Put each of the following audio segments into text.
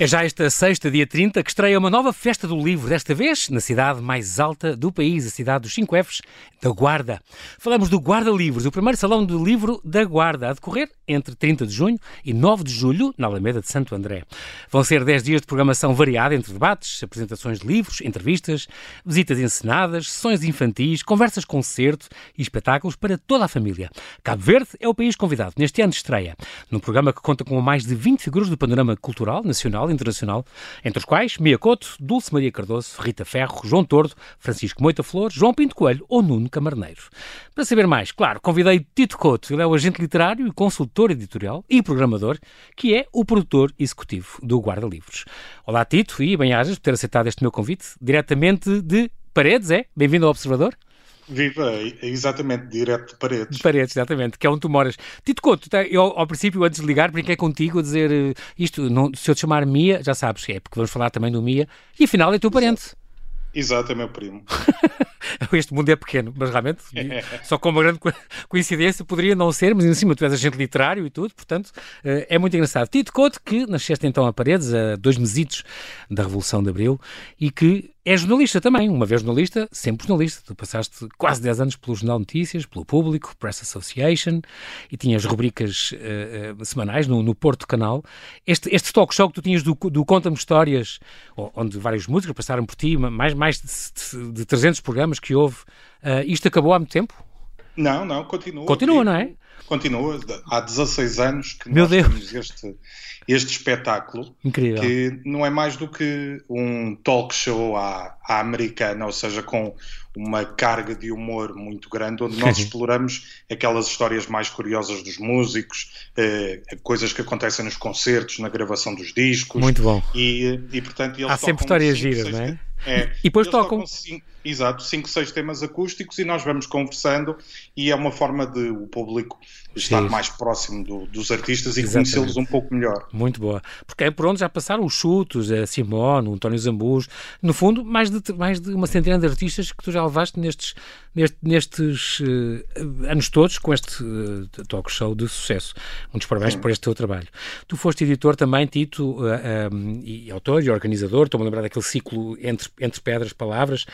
É já esta sexta, dia 30, que estreia uma nova festa do livro, desta vez na cidade mais alta do país, a cidade dos 5 Fs, da Guarda. Falamos do Guarda Livros, o primeiro salão do livro da Guarda, a decorrer entre 30 de junho e 9 de julho, na Alameda de Santo André. Vão ser 10 dias de programação variada entre debates, apresentações de livros, entrevistas, visitas encenadas, sessões infantis, conversas concerto e espetáculos para toda a família. Cabo Verde é o país convidado neste ano de estreia, num programa que conta com mais de 20 figuras do panorama cultural nacional nacional e internacional, entre os quais Mia Couto, Dulce Maria Cardoso, Rita Ferro, João Tordo, Francisco Moita Flores, João Pinto Coelho ou Nuno Camarneiro. Para saber mais, claro, convidei Tito Couto, ele é o agente literário e consultor editorial e programador, que é o produtor executivo do Guarda Livros. Olá Tito e bem-ajas por ter aceitado este meu convite, diretamente de Paredes, é? Bem-vindo ao Observador. Viva, é exatamente, direto de paredes. De paredes, exatamente, que é onde tu moras. Tito Couto, tá, eu ao princípio, antes de ligar, brinquei contigo a dizer uh, isto, não, se eu te chamar Mia, já sabes que é, porque vamos falar também do Mia, e afinal é teu parente. Exato, é meu primo. este mundo é pequeno, mas realmente, só com uma grande coincidência, poderia não ser, mas em cima tu és agente literário e tudo, portanto, uh, é muito engraçado. Tito Couto, que nasceste então a paredes, a dois mesitos da Revolução de Abril, e que é jornalista também, uma vez jornalista, sempre jornalista. Tu passaste quase 10 anos pelo Jornal Notícias, pelo Público, Press Association, e tinhas rubricas uh, uh, semanais no, no Porto Canal. Este, este talk show que tu tinhas do, do Conta-me Histórias, onde várias músicas passaram por ti, mais, mais de, de 300 programas que houve, uh, isto acabou há muito tempo? Não, não, continua. Continua, não é? Continua. Há 16 anos que Meu nós Deus. temos este, este espetáculo. Incrível. Que não é mais do que um talk show à, à americana, ou seja, com uma carga de humor muito grande, onde nós exploramos aquelas histórias mais curiosas dos músicos, eh, coisas que acontecem nos concertos, na gravação dos discos. Muito bom. E, e portanto, Há sempre histórias giras, não é? É, e depois tocam. Cinco, exato, cinco, seis temas acústicos e nós vamos conversando e é uma forma de o público estar Sim. mais próximo do, dos artistas e conhecê-los um pouco melhor. Muito boa. Porque é por onde já passaram os chutos, a Simone, o António Zambus, no fundo, mais de, mais de uma centena de artistas que tu já levaste nestes, nestes, nestes uh, anos todos com este uh, talk show de sucesso. Muitos parabéns Sim. por este teu trabalho. Tu foste editor também, Tito, uh, um, e autor e organizador. Estou-me a lembrar daquele ciclo entre, entre Pedras Palavras,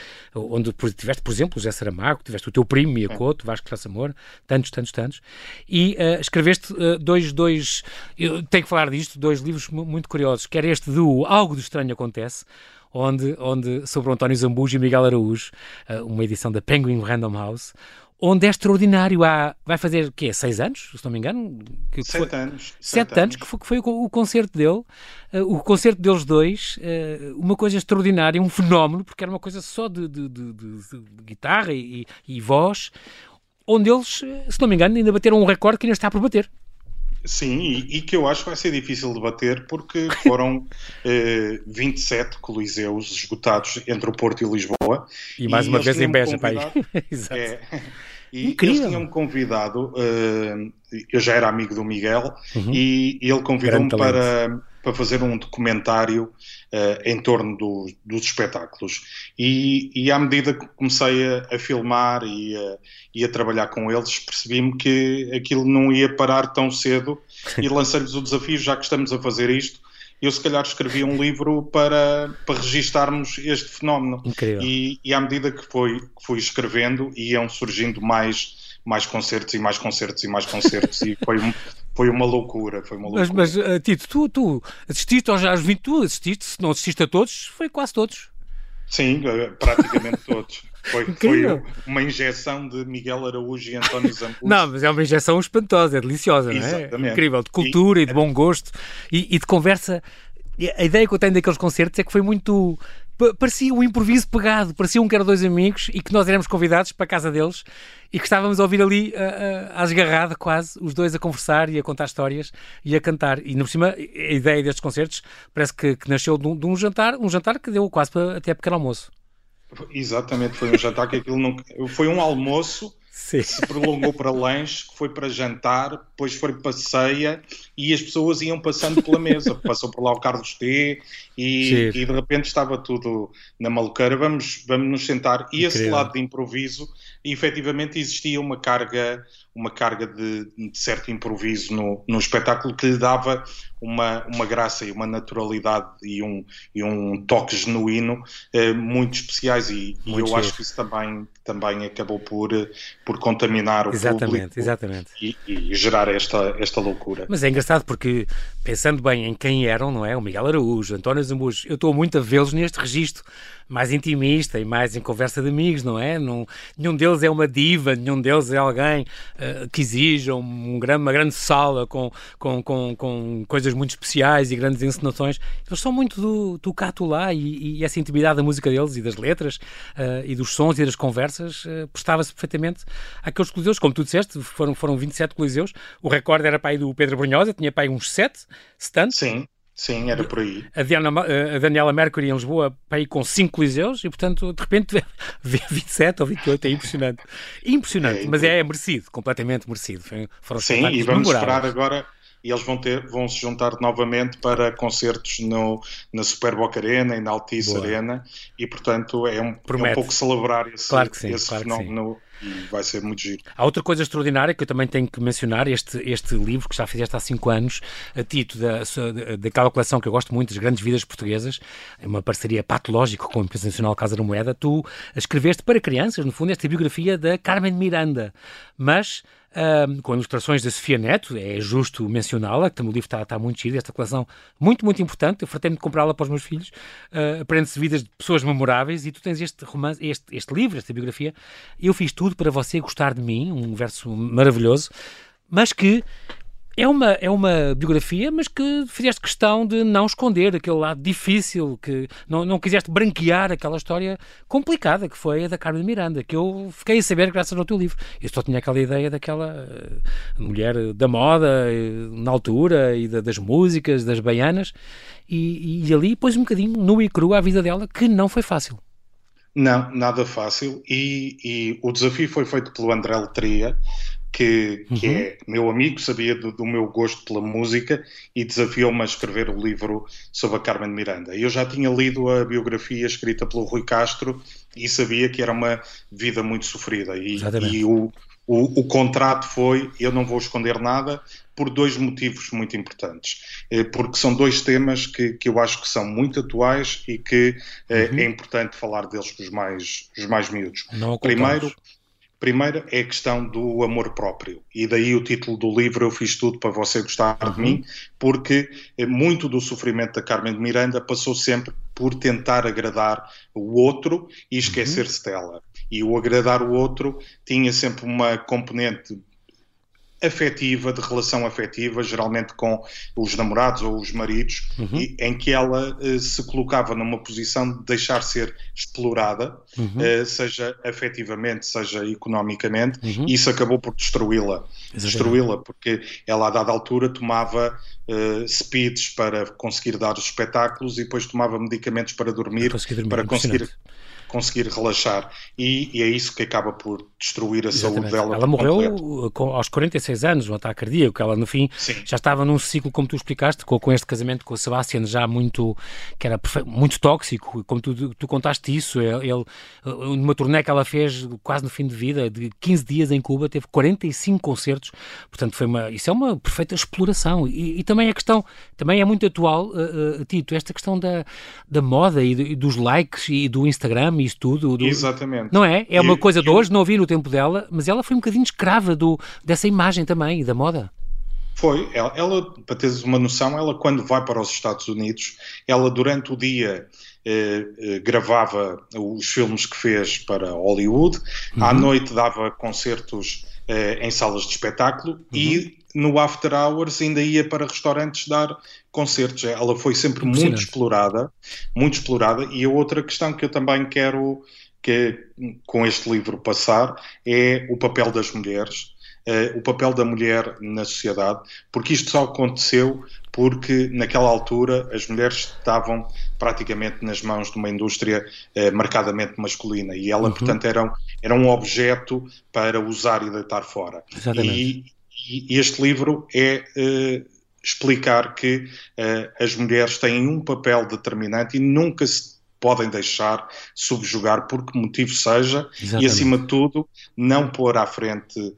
onde tiveste, por exemplo, o José Saramago, tiveste o teu primo, Miyakoto, Vasco Graça Amor, tantos, tantos, tantos. E escreveste dois, dois, eu tenho que falar disto, dois livros muito curiosos, quer este do Algo do Estranho Acontece, onde, onde sobre o António Zambujo e Miguel Araújo, eh, uma edição da Penguin Random House, onde é extraordinário. Há, vai fazer o quê? Seis anos, se não me engano? Que sete foi, anos. Sete, sete anos, que foi, que foi o, o, concerto dele. Uh, o concerto deles dois, uh, uma coisa extraordinária, um fenómeno, porque era uma coisa só de, de, de, de guitarra e, e, voz, onde eles, se não me engano, ainda bateram um recorde que ainda está por bater. Sim, e, e, que eu acho que vai ser difícil de bater porque foram eh, 27 coliseus esgotados entre o Porto e Lisboa. E mais e uma vez em Beja, pai. Exato. É, e Incrível. eles tinham-me convidado, uh, eu já era amigo do Miguel, uhum. e, ele convidou-me para, para fazer um documentário uh, em torno do, dos espetáculos. E, e, à medida que comecei a, a filmar e a, e a, trabalhar com eles, percebi-me que aquilo não ia parar tão cedo e lancei-lhes o desafio, já que estamos a fazer isto, eu se calhar escrevi um livro para, para registarmos este fenómeno. Incrível. E, e à medida que, foi, que fui escrevendo, iam surgindo mais, mais concertos e mais concertos e mais concertos e foi, foi uma loucura, foi uma loucura. Mas, mas uh, Tito, tu, tu assististe aos, aos 20, tu assististe, se não assististe a todos, foi quase todos. Sim, praticamente todos. Foi, foi, uma injeção de Miguel Araújo e António Zambujo. Não, mas é uma injeção espantosa, é deliciosa, não é? Exatamente. Incrível, de cultura e, e de bom gosto e, e, de conversa. A ideia que eu tenho daqueles concertos é que foi muito. Parecia um improviso pegado, parecia que eram dois amigos e que nós éramos convidados para a casa deles e que estávamos a ouvir ali, uh, uh, quase, os dois a conversar e a contar histórias e a cantar. E, por cima, a ideia destes concertos parece que, que nasceu de um, de um, jantar, um jantar que deu quase para, até pequeno almoço. Exatamente, foi um jantar que aquilo não. Foi um almoço Sim. se prolongou para lanche, que foi para jantar, depois foi para ceia e as pessoas iam passando pela mesa. Passou por lá o Carlos T e, e de repente estava tudo na maluqueira. Vamos, vamos nos sentar. E Incrível. esse lado de improviso, efetivamente existia uma carga uma carga de, de certo improviso no, no espetáculo que lhe dava uma, uma graça e uma naturalidade e um, e um toque genuíno eh, muito especiais e, muito e eu acho que isso também, também acabou por, por contaminar o exatamente, público exatamente. E, e, gerar esta, esta loucura. Mas é engraçado porque, pensando bem em quem eram, não é? O Miguel Araújo, António Zambujo, eu estou muito a vê-los neste registro mais intimista e mais em conversa de amigos, não é? Não, nenhum deles é uma diva, nenhum deles é alguém uh, que exija um, uma grande sala com, com, com, com coisas muito especiais e grandes encenações. Eles são muito do, do cato lá e, e, essa intimidade da música deles e das letras uh, e dos sons e das conversas uh, prestava-se perfeitamente àqueles coliseus. Como tu disseste, foram, foram 27 coliseus. O recorde era aí do Pedro Brunhosa, tinha aí uns 7 stands. Sim. Sim, era por aí. A, Diana, a Daniela Mercury em Lisboa para ir com 5 coliseus e, portanto, de repente vê 27 ou 28, é impressionante. Impressionante, é, mas é, é merecido, completamente merecido. Foram Sim, e vamos esperar agora e eles vão, ter, vão se juntar novamente para concertos no, na Super Boca Arena e na Altice Boa. Arena e portanto é um, é um pouco celebrar esse, claro sim, esse claro fenómeno e vai ser muito giro. Há outra coisa extraordinária que eu também tenho que mencionar, este, este livro que já fizeste há 5 anos, a Tito, da, daquela coleção que eu gosto muito, das grandes vidas portuguesas, é uma parceria patológica com a Empresa Nacional Casa da Moeda, tu escreveste para crianças, no fundo, esta biografia da Carmen Miranda, mas um, com ilustrações da Sofia Neto, é justo mencioná-la, que o livro está, está muito giro, esta coleção muito, muito importante, eu de comprá-la para os meus filhos, uh, aprende-se vidas de pessoas memoráveis, e tu tens este romance, este, este livro, esta biografia, eu fiz tudo para você gostar de mim, um verso maravilhoso, mas que é uma, é uma biografia, mas que fizeste questão de não esconder aquele lado difícil, que não, não quiseste branquear aquela história complicada que foi a da Carmen Miranda, que eu fiquei a saber graças ao teu livro. Eu só tinha aquela ideia daquela uh, mulher da moda uh, na altura e da, das músicas, das baianas, e, e ali pôs um bocadinho nu e cru a vida dela, que não foi fácil. Não, nada fácil. E, e, o desafio foi feito pelo André Letria, que, que uhum. é meu amigo, sabia do, do, meu gosto pela música e desafiou-me a escrever o livro sobre a Carmen Miranda. Eu já tinha lido a biografia escrita pelo Rui Castro e sabia que era uma vida muito sofrida. E, e o, o, o, contrato foi: eu não vou esconder nada, por dois motivos muito importantes. Eh, porque são dois temas que, que eu acho que são muito atuais e que eh, uhum. é importante falar deles com os mais, os mais miúdos. Primeiro, Primeiro é a questão do amor próprio, e daí o título do livro Eu Fiz Tudo para Você Gostar uhum. de Mim, porque eh, muito do sofrimento da Carmen de Miranda passou sempre por tentar agradar o outro e esquecer-se uhum. dela. E o agradar o outro tinha sempre uma componente afetiva, de relação afetiva, geralmente com os namorados ou os maridos, uhum. e, em que ela uh, se colocava numa posição de deixar ser explorada, uhum. uh, seja afetivamente, seja economicamente, uhum. e isso acabou por destruí-la. Destruí-la, porque ela, a dada altura, tomava uh, speeds para conseguir dar os espetáculos e depois tomava medicamentos para dormir, para conseguir, dormir, para conseguir conseguir relaxar. E, e, é isso que acaba por destruir a Exatamente. saúde dela. Ela morreu com, aos 46 anos, um ataque cardíaco. Ela, no fim, Sim. já estava num ciclo, como tu explicaste, com, com este casamento com a Sebastian, já muito, que era muito tóxico. Como tu, tu contaste isso, ele, ele, numa turnê que ela fez quase no fim de vida, de 15 dias em Cuba, teve 45 concertos. Portanto, foi uma, isso é uma perfeita exploração. E, e também a questão, também é muito atual, uh, uh, Tito, esta questão da, da moda e, e dos likes e do Instagram isso tudo. Do... Exatamente. Não é? É uma coisa de hoje, não ouvi no tempo dela, mas ela foi um bocadinho escrava do, dessa imagem também, da moda. Foi. Ela, ela, para teres uma noção, ela quando vai para os Estados Unidos, ela durante o dia eh, eh, gravava os filmes que fez para Hollywood, uhum. à noite dava concertos eh, em salas de espetáculo uhum. e no after hours ainda ia para restaurantes dar concertos. Ela foi sempre muito explorada, muito explorada. E a outra questão que eu também quero que com este livro passar é o papel das mulheres. Uh, o papel da mulher na sociedade, porque isto só aconteceu porque naquela altura as mulheres estavam praticamente nas mãos de uma indústria uh, marcadamente masculina e ela, uhum. portanto, era, era um objeto para usar e deitar fora. Exatamente. E, e este livro é uh, explicar que as mulheres têm um papel determinante e nunca se podem deixar subjugar por que motivo seja Exatamente. e, acima de tudo, não pôr à frente uh,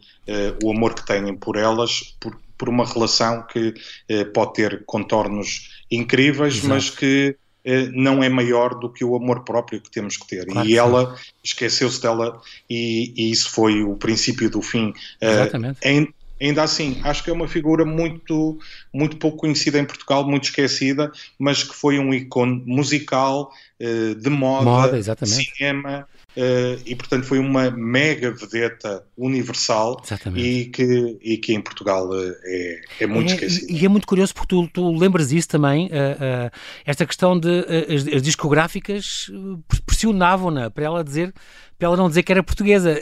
o amor que têm por elas, por, por uma relação que uh, pode ter contornos incríveis, Exato. mas que uh, não é maior do que o amor próprio que temos que ter. Claro e que ela esqueceu-se dela e, e, isso foi o princípio do fim. Exatamente. Em, Ainda assim, acho que é uma figura muito, muito pouco conhecida em Portugal, muito esquecida, mas que foi um ícone musical, eh, de moda, moda cinema, eh, e portanto foi uma mega vedeta universal e que, e que em Portugal eh, é, é muito é, esquecida. E, e, é muito curioso porque tu, tu lembras isso também, esta questão de as, as discográficas pressionavam-na para ela dizer para ela não dizer que era portuguesa.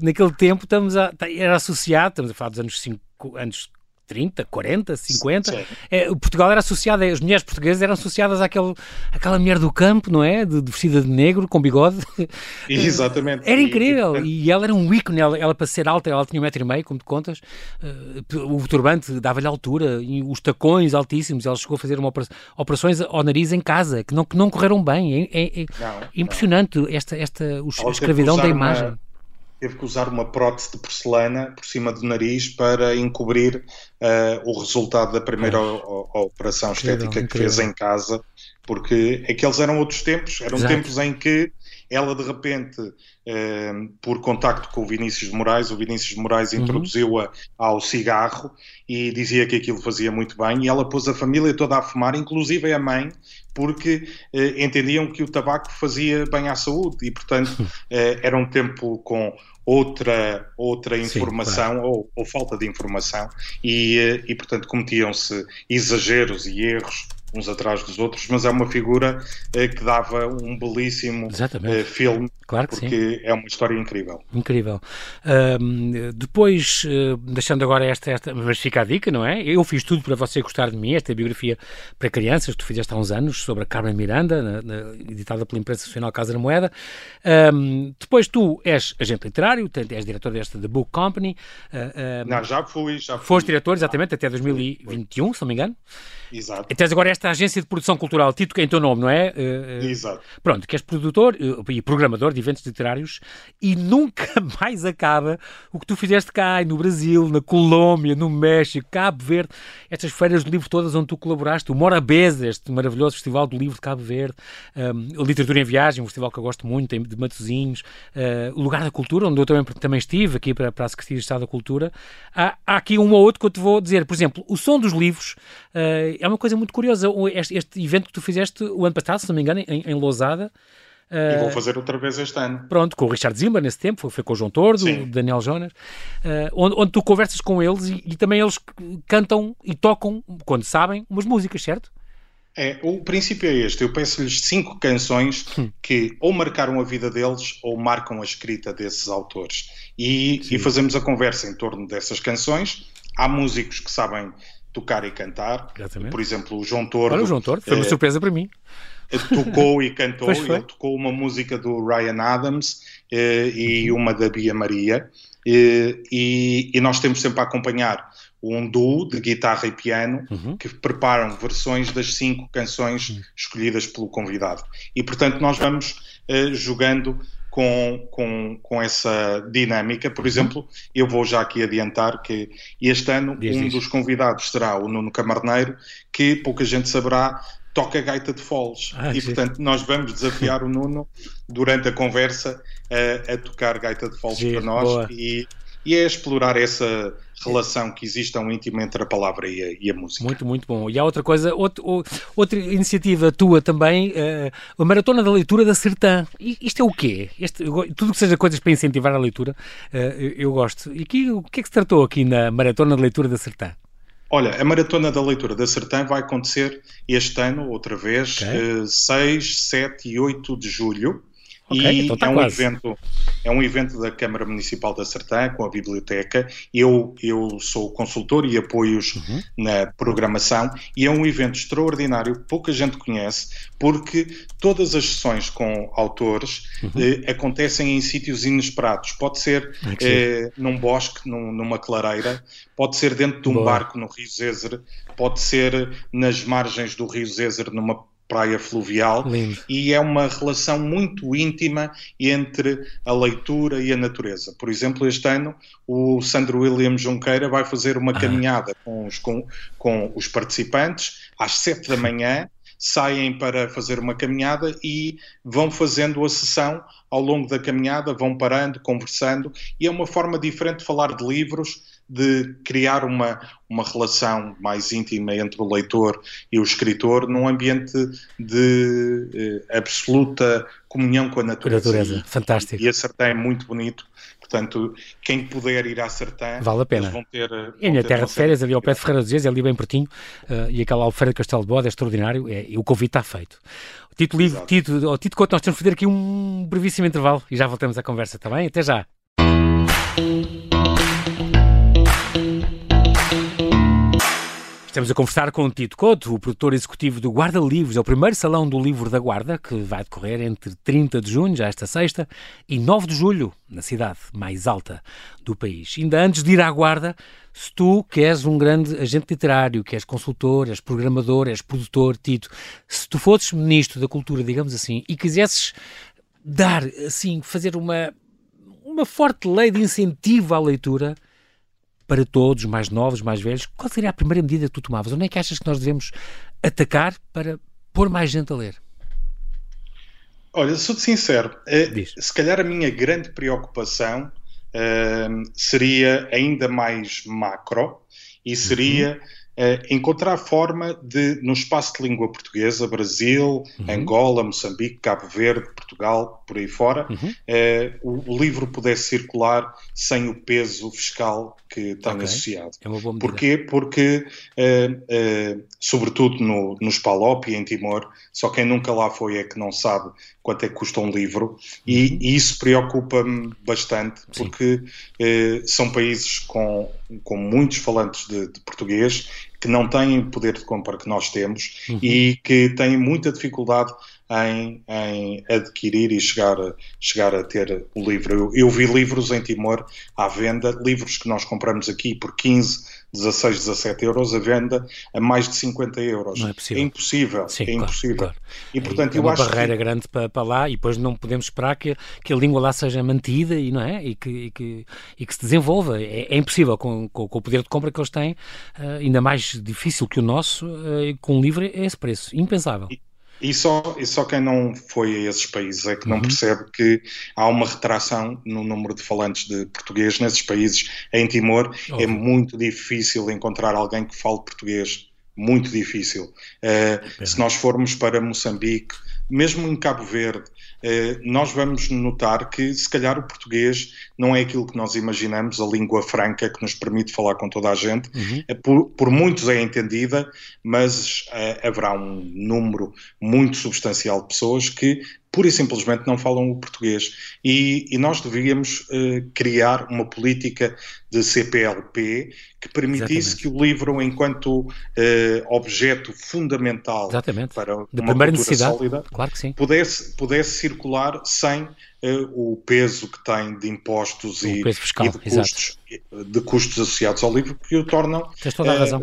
Naquele tempo estamos a, tá, era associado, estamos a falar dos anos, cinco, anos 30, 40, 50. É, Portugal era associado, as mulheres portuguesas eram associadas àquele, àquela mulher do campo, não é? De, de vestida de negro, com bigode. Exatamente. Era incrível. E, e, ela era um ícone, ela, ela, para ser alta, ela tinha um metro e meio, como te contas. Uh, o turbante dava-lhe altura, e os tacões altíssimos. Ela chegou a fazer uma operações ao nariz em casa, que não, que não correram bem. É, é, é não, impressionante não. esta, esta a escravidão da imagem. Uma teve que usar uma prótese de porcelana por cima do nariz para encobrir uh, o resultado da primeira operação estética incrível, que fez em casa, porque aqueles eram outros tempos, eram Exato. tempos em que ela de repente, uh, por contacto com o Vinícius de Moraes, o Vinícius de Moraes uhum. introduziu-a ao cigarro e dizia que aquilo fazia muito bem, e ela pôs a família toda a fumar, inclusive a mãe, porque uh, entendiam que o tabaco fazia bem à saúde e, portanto, uh, era um tempo com outra, outra informação Sim, claro. ou, ou, falta de informação e, e portanto, cometiam-se exageros e erros uns atrás dos outros, mas é uma figura eh, que dava um belíssimo eh, filme, claro que porque sim. é uma história incrível. Incrível. depois, uh, deixando agora esta, esta, mas fica a dica, não é? Eu fiz tudo para você gostar de mim, esta biografia para crianças que tu fizeste há uns anos, sobre a Carmen Miranda, na, na, editada pela imprensa nacional Casa da Moeda. Um, depois tu és agente literário, és diretor desta The Book Company. Uh, não, já fui, já fui. Foste diretor, exatamente, até 2021, se não me engano. Exato. E tens agora esta agência de produção cultural, Tito, que é em teu nome, não é? Uh, uh, Exato. Pronto, que és produtor uh, e programador de eventos literários e nunca mais acaba o que tu fizeste cá, no Brasil, na Colômbia, no México, Cabo Verde, estas feiras do livro todas onde tu colaboraste, o Morabeza, este maravilhoso festival do livro de Cabo Verde, um, Literatura em Viagem, um festival que eu gosto muito, de Matosinhos, o Lugar da Cultura, onde eu também, também estive, aqui para, para a Secretaria de Estado da Cultura. Há, há aqui um ou outro que eu te vou dizer, por exemplo, o som dos livros é uma coisa muito curiosa. Este, este, evento que tu fizeste o ano passado, se não me engano, em, em Lousada. Uh, e vou fazer outra vez este ano. Pronto, com o Richard Zimmer nesse tempo, foi, foi com o João Tordo, Sim. o Daniel Jonas, uh, onde, onde, tu conversas com eles e, e, também eles cantam e tocam, quando sabem, umas músicas, certo? É, o princípio é este. Eu peço-lhes cinco canções hum. que ou marcaram a vida deles ou marcam a escrita desses autores. E, e fazemos a conversa em torno dessas canções. Há músicos que sabem tocar e cantar. Exatamente. Por exemplo, o João Tordo. Olha, o João Tordo, foi uma é, surpresa para mim. Tocou e cantou, ele tocou uma música do Ryan Adams eh, e uhum. uma da Bia Maria. Eh, e, e, nós temos sempre a acompanhar um duo de guitarra e piano uhum. que preparam versões das cinco canções uhum. escolhidas pelo convidado. E portanto nós vamos eh, jogando com, com, com essa dinâmica. Por exemplo, eu vou já aqui adiantar que este ano um dos convidados será o Nuno Camarneiro, que pouca gente saberá, toca gaita de foles. Ah, e, sim. portanto, nós vamos desafiar o Nuno durante a conversa a, a tocar gaita de foles para nós e, e é explorar essa relação que existe tão íntima entre a palavra e a, e a, música. Muito, muito bom. E há outra coisa, outro, outra iniciativa tua também, uh, a Maratona da Leitura da Sertã. Isto é o quê? Este, tudo que seja coisas para incentivar a leitura, uh, eu, eu, gosto. E aqui, o que é que se tratou aqui na Maratona da Leitura da Sertã? Olha, a Maratona da Leitura da Sertã vai acontecer este ano, outra vez, okay. uh, 6, 7 e 8 de julho. Okay, e então tá é um evento é um evento da Câmara Municipal da Sertã com a biblioteca. Eu eu sou consultor e apoio-os uhum. na programação e é um evento extraordinário, pouca gente conhece, porque todas as sessões com autores uhum. eh, acontecem em sítios inesperados. Pode ser eh, num bosque, num, numa clareira, pode ser dentro de um Boa. barco no Rio Zézer, pode ser nas margens do Rio Zézer numa praia fluvial Lindo. e é uma relação muito íntima entre a leitura e a natureza. Por exemplo, este ano o Sandro William Junqueira vai fazer uma ah. caminhada com os, com, com os participantes às sete da manhã saem para fazer uma caminhada e vão fazendo a sessão ao longo da caminhada, vão parando, conversando, e é uma forma diferente de falar de livros, de criar uma, uma relação mais íntima entre o leitor e o escritor num ambiente de eh, absoluta comunhão com a natureza. natureza. Fantástico. E a Sertã é muito bonito. Portanto, quem puder ir à Sertã, vale a pena. vão ter. Vão e a minha terra de férias, ali ao pé de Ferreira dos Dias, ali bem pertinho, uh, e aquela Alfeira de Castelo de Bode é extraordinário, é, e o convite está feito. Tito Livre, Tito, oh, Tito Couto, nós temos de fazer aqui um brevíssimo intervalo e já voltamos à conversa, está bem? Até já. Estamos a conversar com o Tito Couto, o produtor executivo do Guarda Livros. É o primeiro salão do livro da Guarda, que vai decorrer entre 30 de junho, já esta sexta, e 9 de julho, na cidade mais alta do país. Ainda antes de ir à Guarda, se tu que és um grande agente literário, que és consultor, és programador, és produtor, Tito, se tu fosses ministro da Cultura, digamos assim, e quisesses dar, assim, fazer uma, uma forte lei de incentivo à leitura, para todos, mais novos, mais velhos, qual seria a primeira medida que tu tomavas? Onde é que achas que nós devemos atacar para pôr mais gente a ler? Olha, sou-te sincero, eh, se calhar a minha grande preocupação uh, seria ainda mais macro e seria uhum uh, encontrar forma de, no espaço de língua portuguesa, Brasil, uhum. Angola, Moçambique, Cabo Verde, Portugal, por aí fora, uhum. uh, o, o, livro pudesse circular sem o peso fiscal que tem okay. associado. É uma boa medida. Porquê? Porque, uh, sobretudo no, nos PALOP e em Timor, só quem nunca lá foi é que não sabe quanto é que custa um livro, uhum. e, e, isso preocupa-me bastante, porque são países com, com muitos falantes de, de português que não têm o poder de compra que nós temos uhum. e que têm muita dificuldade em, em, adquirir e chegar a, chegar a ter o livro. Eu, eu, vi livros em Timor à venda, livros que nós compramos aqui por 15, 16, 17 euros, à venda a mais de 50 euros. Não é possível. É impossível. Sim, é claro, impossível. Claro. E, portanto, é eu uma acho barreira que... grande para, para, lá e depois não podemos esperar que, que a língua lá seja mantida e, não é? e, que, e, que, e que se desenvolva. É, é impossível com, com, com, o poder de compra que eles têm, uh, ainda mais difícil que o nosso, uh, com um livro é esse preço. Impensável. E... E só, e só quem não foi a esses países é que não uhum. percebe que há uma retração no número de falantes de português nesses países. Em Timor oh. é muito difícil encontrar alguém que fale português. Muito difícil. Uh, se nós formos para Moçambique, mesmo em Cabo Verde, eh, nós vamos notar que, se calhar, o português não é aquilo que nós imaginamos, a língua franca que nos permite falar com toda a gente. Uhum. Eh, por, por, muitos é entendida, mas uh, haverá um número muito substancial de pessoas que pura e simplesmente não falam o português. E, e nós devíamos uh, criar uma política de CPLP que permitisse Exatamente. que o livro, enquanto uh, objeto fundamental Exatamente. para de uma cultura necessidade, sólida, claro que sim. Pudesse, pudesse circular sem uh, o peso que tem de impostos e, fiscal, e de, custos, de, custos, associados ao livro, que o tornam. Tens toda a razão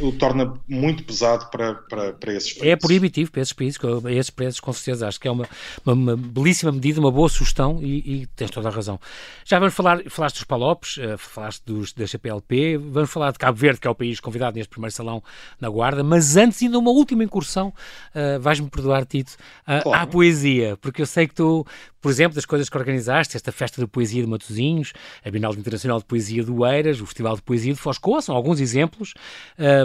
o torna muito pesado para, para, para esses países. É proibitivo para esses países, para esses preços, com certeza. Acho que é uma, uma, uma belíssima medida, uma boa sugestão e, e, tens toda a razão. Já vamos falar, falaste dos Palopes, uh, falaste dos, da CPLP, vamos falar de Cabo Verde, que é o país convidado neste primeiro salão na Guarda, mas antes ainda uma última incursão, uh, vais-me perdoar, Tito, uh, claro. à poesia, porque eu sei que tu, por exemplo, das coisas que organizaste, esta festa de poesia de Matosinhos, a Bienal Internacional de Poesia do Eiras, o Festival de Poesia de Foscoa, são alguns exemplos.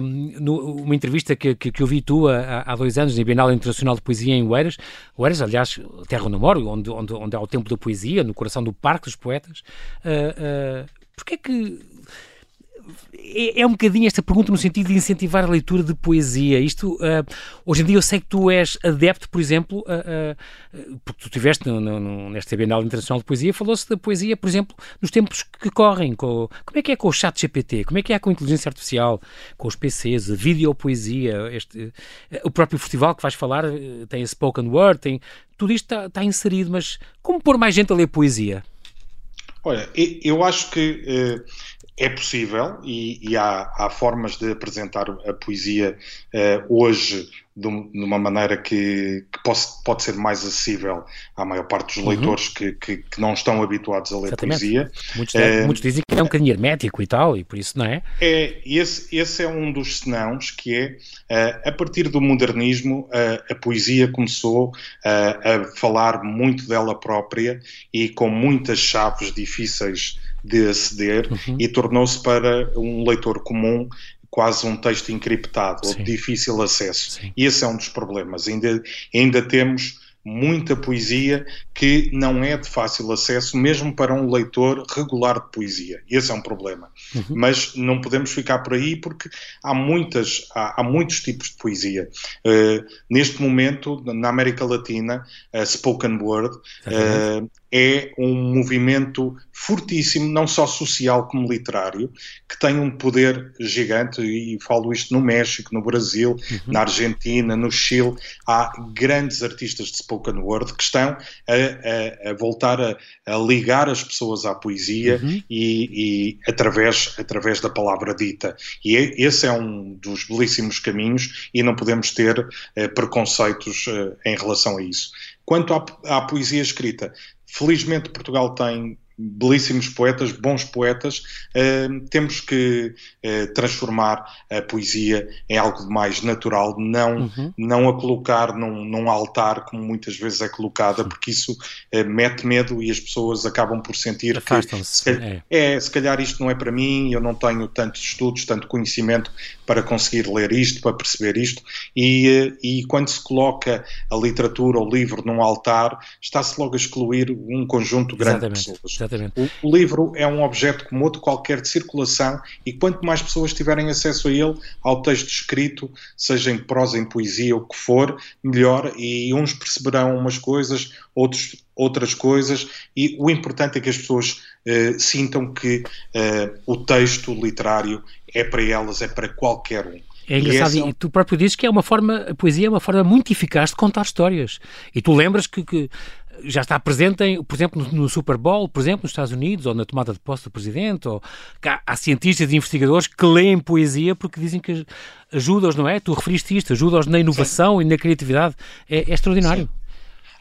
Um, no, uma entrevista que, que, que ouvi tu há, dois anos na Bienal Internacional de Poesia em Oeiras, Oeiras, aliás, terra onde eu moro, onde, onde, onde há o Templo da Poesia, no coração do Parque dos Poetas. Uh, uh, Porquê é que é, é, um bocadinho esta pergunta no sentido de incentivar a leitura de poesia. Isto, uh, hoje em dia eu sei que tu és adepto, por exemplo, uh, uh, porque tu estiveste nesta Bienal Internacional de Poesia, falou-se da poesia, por exemplo, nos tempos que correm. Com, como é que é com o chat GPT? Como é que é com a inteligência artificial? Com os PCs, a videopoesia, este, o próprio festival que vais falar tem a spoken word, tem, tudo isto está, está inserido, mas como pôr mais gente a ler poesia? Olha, eu acho que é possível e, e há, há, formas de apresentar a poesia uh, hoje de, uma maneira que, que pode, pode, ser mais acessível à maior parte dos uhum. leitores que, que, que, não estão habituados a ler Exatamente. poesia. Muitos, uh, muitos, dizem que é um bocadinho hermético e tal, e por isso não é? É, esse, esse é um dos senãos que é, uh, a partir do modernismo, a poesia começou a falar muito dela própria e com muitas chaves difíceis de aceder uhum. e tornou-se para um leitor comum quase um texto encriptado Sim. ou de difícil acesso. Sim. E esse é um dos problemas. Ainda, ainda temos muita poesia que não é de fácil acesso, mesmo para um leitor regular de poesia. Esse é um problema. Uhum. Mas não podemos ficar por aí porque há, muitas, há, há muitos tipos de poesia. Uh, neste momento, na América Latina, a spoken word uh, é um movimento fortíssimo, não só social como literário, que tem um poder gigante, e falo isto no México, no Brasil, uhum. na Argentina, no Chile, há grandes artistas de spoken word que estão a, a, a voltar a, a, ligar as pessoas à poesia uhum. e, e, através, através da palavra dita. E é, esse é um dos belíssimos caminhos e não podemos ter eh, preconceitos eh, em relação a isso. Quanto à, à poesia escrita, Felizmente Portugal tem belíssimos poetas, bons poetas, uh, temos que uh, transformar a poesia em algo mais natural, não, uhum. não a colocar num, num, altar como muitas vezes é colocada, porque isso uh, mete medo e as pessoas acabam por sentir que se, é. é, se calhar isto não é para mim, eu não tenho tantos estudos, tanto conhecimento para conseguir ler isto, para perceber isto, e, e quando se coloca a literatura ou o livro num altar, está-se logo a excluir um conjunto grande Exatamente. de pessoas. Exatamente. O, o, livro é um objeto como outro qualquer de circulação e quanto mais pessoas tiverem acesso a ele, ao texto escrito, seja em prosa, em poesia, o que for, melhor. E uns perceberão umas coisas, outros outras coisas. E o importante é que as pessoas uh, sintam que uh, o texto literário é para elas, é para qualquer um. É engraçado, e, tu próprio dizes que é uma forma, a poesia é uma forma muito eficaz de contar histórias. E tu lembras que, que já está presente, em, por exemplo, no, no, Super Bowl, por exemplo, nos Estados Unidos, ou na tomada de posse do presidente, ou há, há cientistas e investigadores que leem poesia porque dizem que ajuda-os, não é? Tu referiste isto, ajuda-os na inovação Sim. e na criatividade. É, é extraordinário. Sim.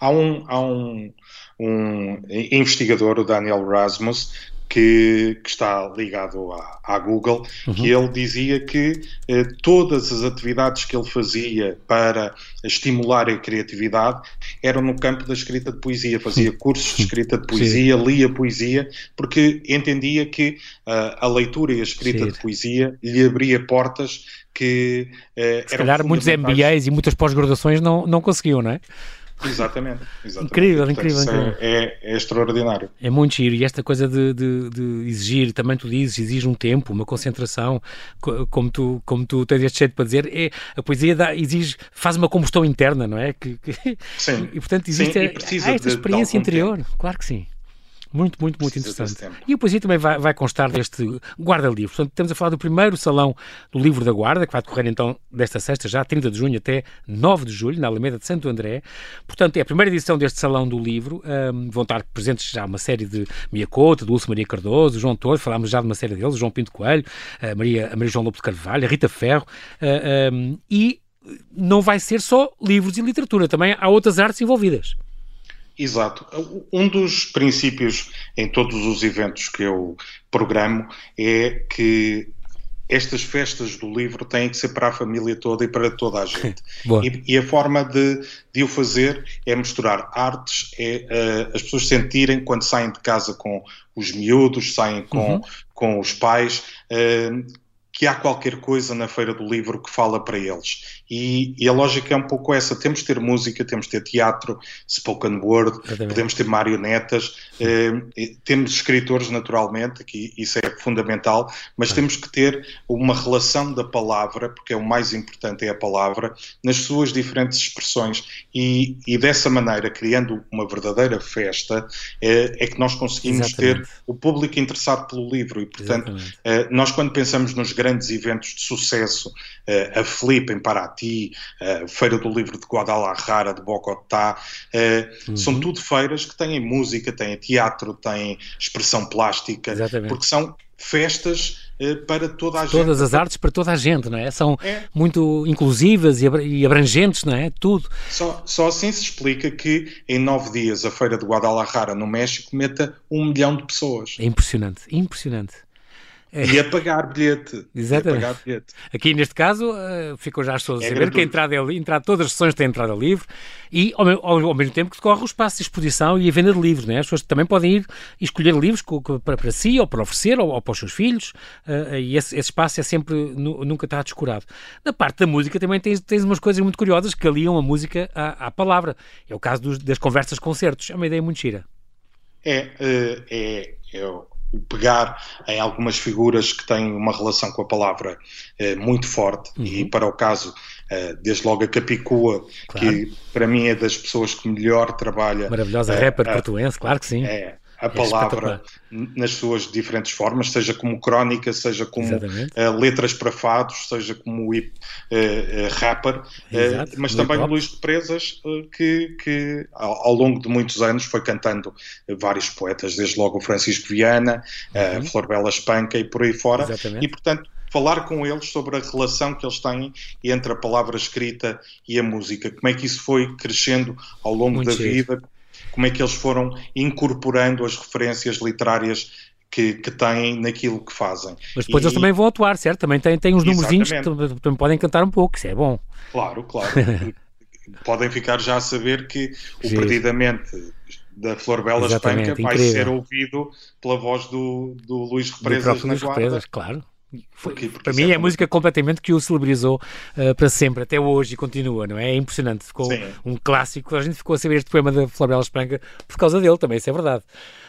Há um, há um, um investigador, o Daniel Rasmus, que, que, está ligado à, à Google, uhum. que ele dizia que eh, todas as atividades que ele fazia para estimular a criatividade eram no campo da escrita de poesia. Fazia cursos de escrita de poesia, Sim. lia poesia, porque entendia que uh, a leitura e a escrita Sim. de poesia lhe abria portas que uh, Se calhar muitos MBAs e muitas pós-graduações não, não conseguiam, não é? Exatamente. exatamente. Incrível, Portanto, incrível. incrível. É, é, extraordinário. É muito giro. E esta coisa de, de, de, exigir, também tu dizes, exige um tempo, uma concentração, como tu, como tu tens este jeito para dizer, é, a poesia dá, exige, faz uma combustão interna, não é? Que, que, sim. E portanto existe sim, e a, esta experiência interior. Tempo. Claro que sim. Muito, muito, muito interessante. E o poesia também vai, vai constar deste guarda-livros. Portanto, estamos a falar do primeiro salão do livro da Guarda, que vai decorrer então desta sexta, já 30 de junho até 9 de julho, na Alameda de Santo André. Portanto, é a primeira edição deste salão do livro. Um, vão estar presentes já uma série de Mia Couto, Dulce Maria Cardoso, João Torres, falámos já de uma série deles, João Pinto Coelho, a Maria, a Maria João Lopes de Carvalho, a Rita Ferro, uh, um, e não vai ser só livros e literatura, também há outras artes envolvidas. Exato. Um dos princípios em todos os eventos que eu programo é que estas festas do livro têm que ser para a família toda e para toda a gente. e, e, a forma de, de, o fazer é misturar artes, é uh, as pessoas sentirem quando saem de casa com os miúdos, saem com, uhum. com os pais, uh, que há qualquer coisa na Feira do Livro que fala para eles. E, e, a lógica é um pouco essa: temos de ter música, temos de ter teatro, spoken word, podemos ter marionetas, eh, temos escritores, naturalmente, que isso é fundamental, mas temos que ter uma relação da palavra, porque é o mais importante é a palavra, nas suas diferentes expressões. E, e dessa maneira, criando uma verdadeira festa, eh, é que nós conseguimos Exatamente. ter o público interessado pelo livro. E, portanto, eh, nós, quando pensamos nos grandes eventos de sucesso, uh, a Flip em Paraty, a Feira do Livro de Guadalajara, de Bogotá, uh, uhum. são tudo feiras que têm música, têm teatro, têm expressão plástica, Exatamente. porque são festas eh, para toda a gente. Todas as artes para toda a gente, não é? São é. muito inclusivas e abrangentes, não é? Tudo. Só, só assim se explica que em nove dias a Feira de Guadalajara, no México, meta um milhão de pessoas. É impressionante, impressionante. E a pagar bilhete. Exatamente. Pagar bilhete. Aqui neste caso uh, ficam já as pessoas a é saber gratuito. que a entrada é entrada, todas as sessões têm entrada livre e ao, ao, ao, mesmo tempo que decorre o espaço de exposição e a venda de livros. Né? As pessoas também podem ir escolher livros para, para si ou para oferecer ou, ou para os seus filhos uh, e esse, esse, espaço é sempre, nu, nunca está descurado. Na parte da música também tens, tens umas coisas muito curiosas que aliam a música à, à palavra. É o caso dos, das conversas-concertos. É uma ideia muito gira. É, é, é o pegar em algumas figuras que têm uma relação com a palavra eh, muito forte, uhum. e para o caso, eh, desde logo a Capicua, claro. que para mim é das pessoas que melhor trabalha. Maravilhosa eh, rapper portuense, claro que sim. É, a é palavra nas suas diferentes formas, seja como crónica, seja como uh, letras para fados, seja como hip, uh, rapper, mas também o Luís de Presas, que, que ao, ao, longo de muitos anos foi cantando vários poetas, desde logo o Francisco Viana, uhum. a Flor Bela Espanca e por aí fora, Exatamente. e portanto falar com eles sobre a relação que eles têm entre a palavra escrita e a música, como é que isso foi crescendo ao longo Muito da vida, como é que eles foram incorporando as referências literárias que, que, têm naquilo que fazem. Mas depois e... eles também vão atuar, certo? Também têm, têm uns números que também podem cantar um pouco, isso é bom. Claro, claro. podem ficar já a saber que o Perdidamente da Flor Bela Espanca vai ser ouvido pela voz do, do Luís Represas do na Luís Represas, claro. Foi, porque, porque para mim é, é música completamente que o celebrizou uh, para sempre, até hoje, e continua, não é? É impressionante, ficou Sim. um clássico. A gente ficou a saber este poema da Florela Espanca por causa dele também, isso é verdade.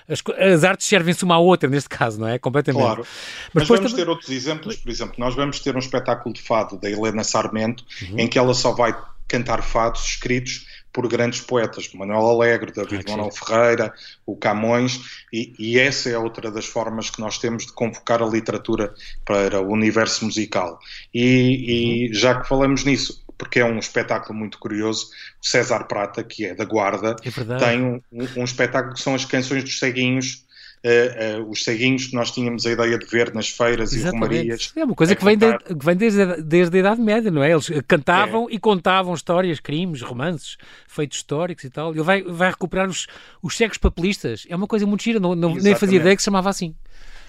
As, as artes servem-se uma à outra, neste caso, não é? Completamente. Claro. Mas, Mas vamos também... ter outros exemplos, por exemplo, nós vamos ter um espetáculo de fado da Helena Sarmento, uhum. em que ela só vai cantar fados escritos por grandes poetas, Manuel Alegre, David ah, Manuel Ferreira, o Camões, e, e, essa é outra das formas que nós temos de convocar a literatura para o universo musical. E, e uhum. já que falamos nisso, porque é um espetáculo muito curioso, o César Prata, que é da Guarda, é tem um, um, espetáculo que são as canções dos ceguinhos, uh, uh, os ceguinhos que nós tínhamos a ideia de ver nas feiras Exatamente. e romarias. É uma coisa que vem, de, que vem desde, desde a Idade Média, não é? Eles cantavam é. e contavam histórias, crimes, romances, feitos históricos e tal. Ele vai, vai recuperar os, os cegos papelistas. É uma coisa muito gira, não, não nem fazia ideia que se chamava assim.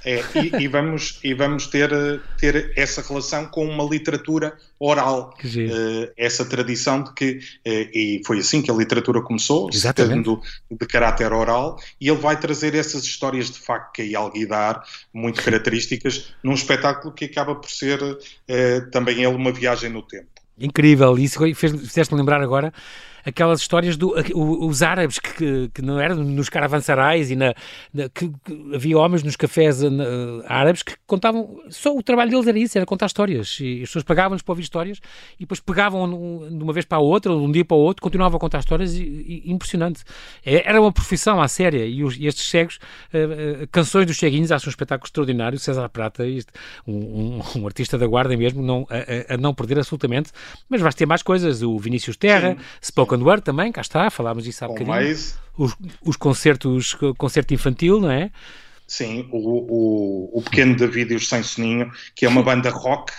É, e, e, vamos, e vamos ter, ter essa relação com uma literatura oral. Uh, essa tradição de que, uh, e foi assim que a literatura começou, sendo de caráter oral, e ele vai trazer essas histórias de faca e alguidar, muito características, num espetáculo que acaba por ser uh, também ele uma viagem no tempo. Incrível, isso fez-me lembrar agora aquelas histórias dos os árabes que, que, não eram nos caravansarais e na, na que, que, havia homens nos cafés uh, árabes que contavam, só o trabalho deles era isso, era contar histórias. E as pessoas pagavam-nos para ouvir histórias e depois pegavam de uma vez para a outra, de um dia para o outro, continuavam a contar histórias e, e impressionante. É, era uma profissão à séria e, os, e estes cegos, uh, uh, canções dos ceguinhos, acho um espetáculo extraordinário, César Prata, isto, um, um, um, artista da guarda mesmo, não, a, a, não perder absolutamente, mas vais ter mais coisas, o Vinícius Terra, Spoken Spoken Word também, cá está, falámos disso há bocadinho. Mais... Os, os concertos, concerto infantil, não é? Sim, o, o, o Pequeno David e os Sem Soninho, que é uma banda rock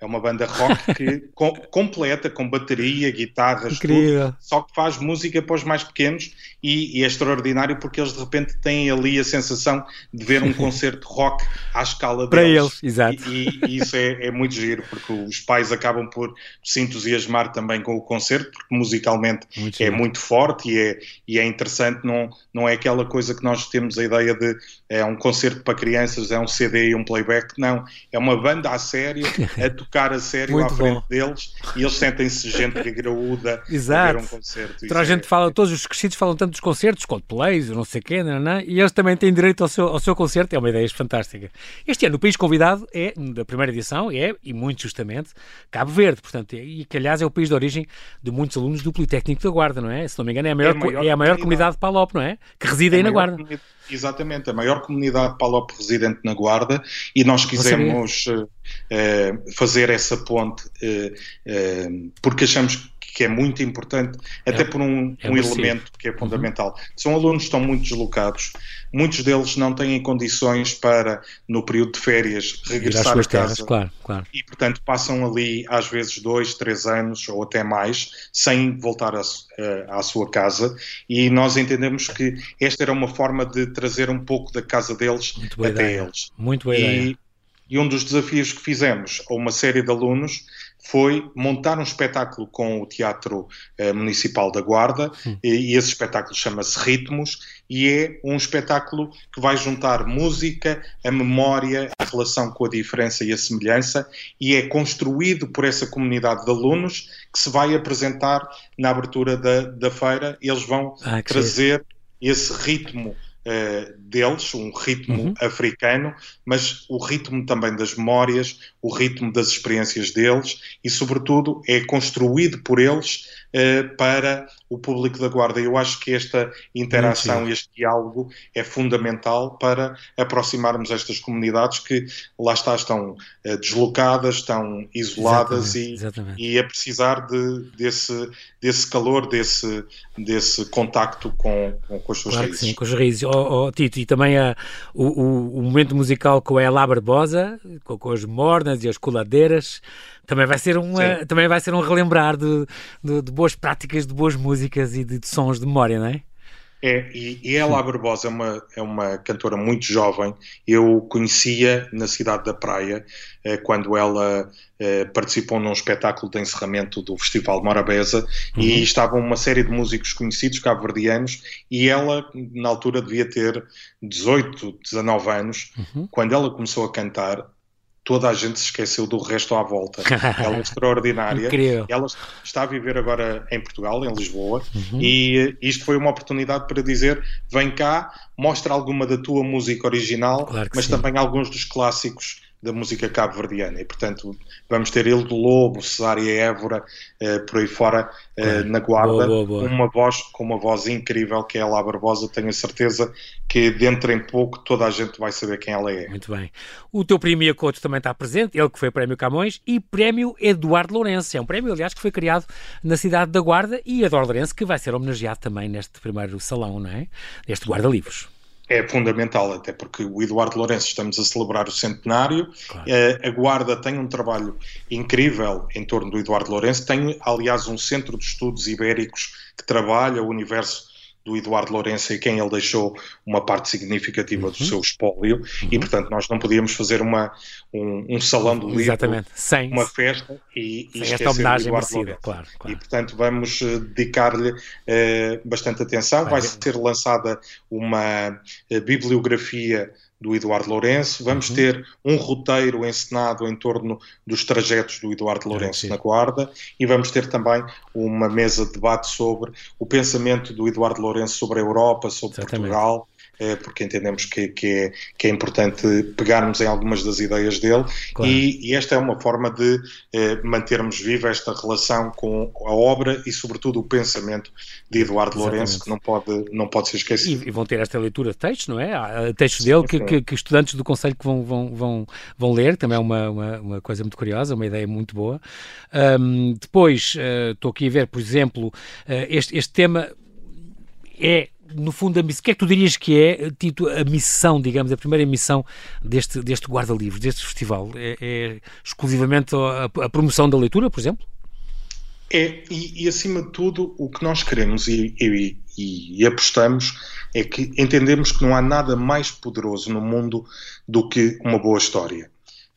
é uma banda rock que, com, completa, com bateria, guitarras, Incrível. tudo, só que faz música para os mais pequenos e, e, é extraordinário porque eles de repente têm ali a sensação de ver um concerto rock à escala para deles. eles, exato. E, e, isso é, é, muito giro porque os pais acabam por se entusiasmar também com o concerto porque musicalmente muito é giro. muito forte e é, e é interessante, não, não é aquela coisa que nós temos a ideia de é um concerto para crianças, é um CD e um playback, não, é uma banda a sério a tocar a sério Muito à frente bom. deles e eles sentem-se gente graúda Exato. a ver um concerto. Toda a gente é, fala, todos os crescidos falam tanto dos concertos, Coldplay, não sei quê, não, não, e eles também têm direito ao seu, ao seu concerto, é uma ideia fantástica. Este ano o país convidado é, da primeira edição, é, e muito justamente, Cabo Verde, portanto, e que aliás é o país de origem de muitos alunos do Politécnico da Guarda, não é? Se não me engano é a maior, é a maior, é a maior comunidade de Palop, não é? Que reside é aí na Guarda. Comunidade exatamente, a maior comunidade palop residente na Guarda e nós quisemos uh, fazer essa ponte uh, porque achamos que é muito importante, até é, por um, é um elemento que é uhum. fundamental. Uhum. São alunos que estão muito deslocados, muitos deles não têm condições para, no período de férias, regressar a casa. Terras, claro, claro. E, portanto, passam ali, às vezes, dois, três anos ou até mais, sem voltar a, a, à sua casa. E nós entendemos que esta era uma forma de trazer um pouco da casa deles até ideia. eles. Muito boa e, ideia. E um dos desafios que fizemos a uma série de alunos foi montar um espetáculo com o Teatro eh, Municipal da Guarda, e, esse espetáculo chama-se Ritmos, e é um espetáculo que vai juntar música, a memória, a relação com a diferença e a semelhança, e é construído por essa comunidade de alunos que se vai apresentar na abertura da, da feira. Eles vão ah, trazer esse ritmo uh, deles, um ritmo uhum. africano, mas o ritmo também das memórias, o ritmo das experiências deles e, sobretudo, é construído por eles uh, para o público da Guarda. Eu acho que esta interação, este diálogo é fundamental para aproximarmos estas comunidades que lá está, estão uh, deslocadas, estão isoladas exatamente, e, exatamente. e a precisar de, desse, desse calor, desse, desse contacto com, com, com as suas claro raízes. sim, com as raízes. Oh, oh, Tito, e também a, o, o, o, momento musical com a Elá Barbosa, com, com as mornas e as coladeiras, também vai ser, uma, também vai ser um relembrar de, de, de, boas práticas, de boas músicas e de, de sons de memória, não é? É, e, e ela, Barbosa, é uma, é uma cantora muito jovem. Eu conhecia na cidade da Praia, eh, quando ela eh, participou num espetáculo de encerramento do Festival Morabeza uhum. e estavam uma série de músicos conhecidos cabo-verdianos e ela, na altura, devia ter 18, 19 anos. Uhum. Quando ela começou a cantar, toda a gente se esqueceu do resto à volta. Ela é extraordinária. Incrível. Ela está a viver agora em Portugal, em Lisboa, uhum. e eh, isto foi uma oportunidade para dizer: vem cá, mostra alguma da tua música original, claro mas sim. também alguns dos clássicos da música cabo-verdiana. E, portanto, vamos ter ele do Lobo, Cesária Évora, eh, por aí fora, eh, na Guarda, boa, boa, boa. uma voz com uma voz incrível que é a Lá Barbosa. Tenho a certeza que dentro em pouco toda a gente vai saber quem ela é. Muito bem. O teu prémio Iacoto também está presente, ele que foi Prémio Camões e Prémio Eduardo Lourenço. É um prémio, aliás, que foi criado na cidade da Guarda e Eduardo Lourenço que vai ser homenageado também neste primeiro salão, não é? Neste guarda-livros é fundamental, até porque o Eduardo Lourenço estamos a celebrar o centenário. Claro. Eh, a Guarda tem um trabalho incrível em torno do Eduardo Lourenço. Tem, aliás, um centro de estudos ibéricos que trabalha o universo do Eduardo Lourenço e quem ele deixou uma parte significativa uhum. do seu espólio uhum. e portanto nós não podíamos fazer uma, um, um salão do livro, Exatamente. Sem, uma festa e, e sem esta homenagem merecida, claro, claro, E portanto vamos uh, dedicar-lhe uh, bastante atenção. Vai, Vai ser lançada uma uh, bibliografia do Eduardo Lourenço, vamos uhum. ter um roteiro encenado em torno dos trajetos do Eduardo Lourenço na Guarda e vamos ter também uma mesa de debate sobre o pensamento do Eduardo Lourenço sobre a Europa, sobre Exatamente. Portugal porque entendemos que, que, é, que é importante pegarmos em algumas das ideias dele claro. e, e, esta é uma forma de eh, mantermos viva esta relação com a obra e sobretudo o pensamento de Eduardo Lourenço que não pode, não pode ser esquecido. E, e vão ter esta leitura de textos, não é? Há textos dele que, que, que, estudantes do Conselho que vão, vão, vão, vão ler, também é uma, uma, uma coisa muito curiosa, uma ideia muito boa. Um, depois, uh, estou aqui a ver, por exemplo, uh, este, este tema é no fundo, a missão, o que é que tu dirias que é, Tito, a missão, digamos, a primeira missão deste, deste guarda-livros, deste festival? É, é exclusivamente a, a, promoção da leitura, por exemplo? É, e, e, acima de tudo, o que nós queremos e, e, e, apostamos é que entendemos que não há nada mais poderoso no mundo do que uma boa história.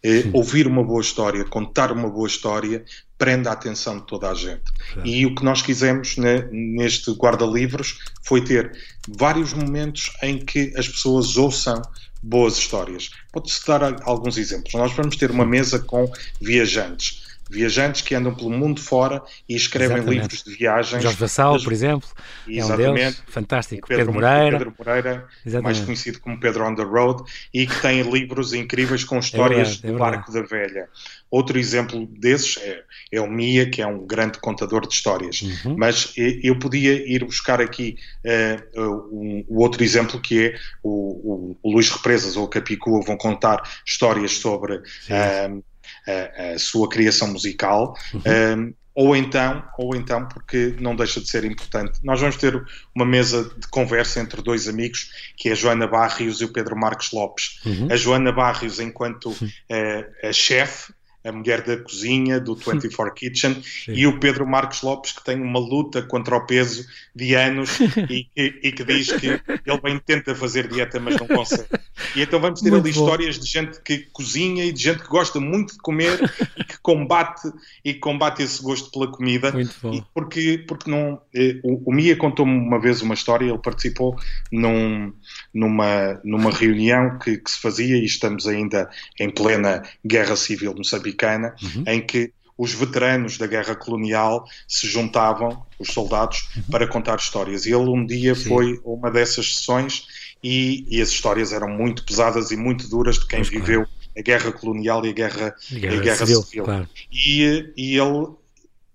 É, ouvir uma boa história, contar uma boa história, prende a atenção de toda a gente. E o que nós quisemos né, neste guarda-livros foi ter vários momentos em que as pessoas ouçam boas histórias. Pode-se dar alguns exemplos. Nós vamos ter uma mesa com viajantes viajantes que andam pelo mundo fora e escrevem Exatamente. livros de viagens. Jorge Vassal, por exemplo, Exatamente. é um deles, fantástico. Pedro, Pedro Moreira. Pedro Moreira, mais conhecido como Pedro on the Road, e que tem livros incríveis com histórias é verdade, é do Barco da Velha. Outro exemplo desses é, é o Mia, que é um grande contador de histórias. Uhum. Mas eu podia ir buscar aqui uh, um, o outro exemplo que é o, o, o Luís Represas ou o Capicua vão contar histórias sobre uh, a, a, sua criação musical. Uhum. Uh, ou então, ou então, porque não deixa de ser importante. Nós vamos ter uma mesa de conversa entre dois amigos, que é a Joana Barrios e o Pedro Marques Lopes. Uhum. A Joana Barrios, enquanto uh, a chefe a mulher da cozinha, do 24 Kitchen, Sim. e o Pedro Marcos Lopes, que tem uma luta contra o peso de anos e, e, e, que diz que ele bem tenta fazer dieta, mas não consegue. E então vamos ter muito ali bom. histórias de gente que cozinha e de gente que gosta muito de comer e que combate, e combate esse gosto pela comida. Muito bom. Porque, porque não, eh, o, o Mia contou-me uma vez uma história, ele participou num, numa, numa reunião que, que se fazia, e estamos ainda em plena guerra civil no Americana, uhum. em que os veteranos da guerra colonial se juntavam, os soldados, uhum. para contar histórias. E ele um dia Sim. foi a uma dessas sessões e, e, as histórias eram muito pesadas e muito duras de quem pois viveu claro. a guerra colonial e a guerra, a guerra, a guerra civil. civil. Claro. E, e ele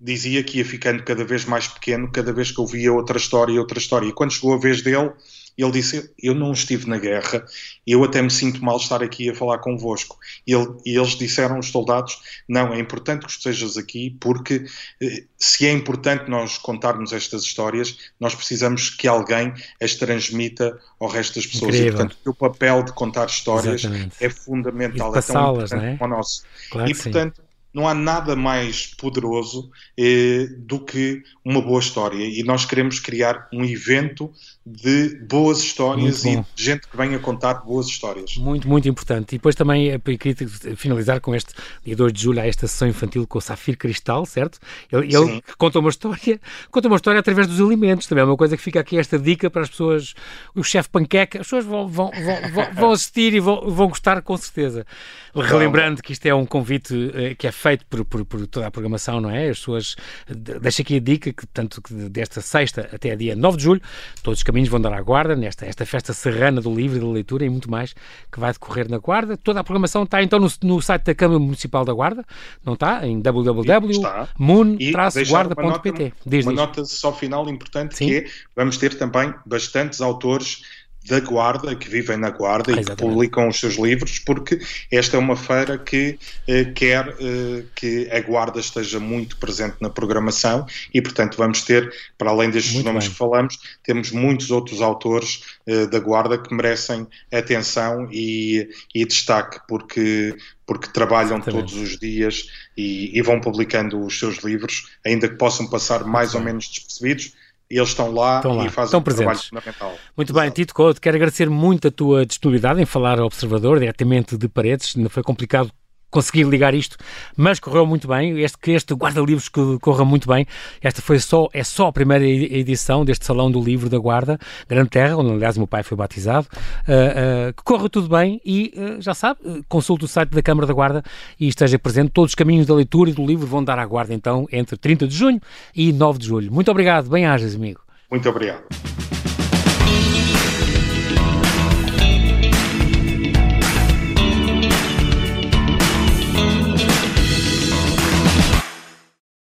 dizia que ia ficando cada vez mais pequeno, cada vez que ouvia outra história e outra história. E quando chegou a vez dele, ele disse: Eu não estive na guerra, eu até me sinto mal estar aqui a falar convosco. E, ele, e eles disseram, os soldados: Não, é importante que estejas aqui, porque eh, se é importante nós contarmos estas histórias, nós precisamos que alguém as transmita ao resto das pessoas. Incrível. E, portanto, o papel de contar histórias Exatamente. é fundamental, é tão importante é? como o nosso. Claro e, portanto, não há nada mais poderoso eh, do que uma boa história. E nós queremos criar um evento de boas histórias e de gente que venha contar boas histórias. Muito, muito importante. E depois também queria finalizar com este dia 2 de julho, a esta sessão infantil com o Safir Cristal, certo? Ele, ele conta uma história, conta uma história através dos alimentos também. É uma coisa que fica aqui esta dica para as pessoas, o chefe panqueca, as pessoas vão, vão, vão, vão assistir e vão, vão gostar com certeza. Relembrando que isto é um convite eh, que é feito por, por, por, toda a programação, não é? As pessoas, deixa aqui a dica que, tanto que desta sexta até dia 9 de julho, todos os caminhos vão dar à guarda, nesta esta festa serrana do livro e da leitura e muito mais que vai decorrer na Guarda. Toda a programação está então no, no site da Câmara Municipal da Guarda, não está? Em www.moon-guarda.pt. Uma nota só final importante Sim. que é, vamos ter também bastantes autores da Guarda, que vivem na Guarda ah, e que publicam os seus livros, porque esta é uma feira que eh, quer eh, que a Guarda esteja muito presente na programação e, portanto, vamos ter, para além destes muito nomes bem. que falamos, temos muitos outros autores eh, da Guarda que merecem atenção e, e destaque, porque, porque trabalham Exatamente. todos os dias e, e, vão publicando os seus livros, ainda que possam passar mais ou menos despercebidos eles estão lá, estão lá. e fazem estão um presentes. trabalho fundamental. Muito bem, Tito Couto, quero agradecer muito a tua disponibilidade em falar ao Observador, diretamente de Paredes, não foi complicado consegui ligar isto, mas correu muito bem. Este, que este guarda-livros que corra muito bem. Esta foi só, é só a primeira edição deste Salão do Livro da Guarda, Grande Terra, onde aliás o meu pai foi batizado. Uh, uh, que corra tudo bem e uh, já sabe, consulte o site da Câmara da Guarda e esteja presente. Todos os caminhos da leitura e do livro vão dar à guarda então entre 30 de junho e 9 de julho. Muito obrigado, bem-ajas, amigo. Muito obrigado.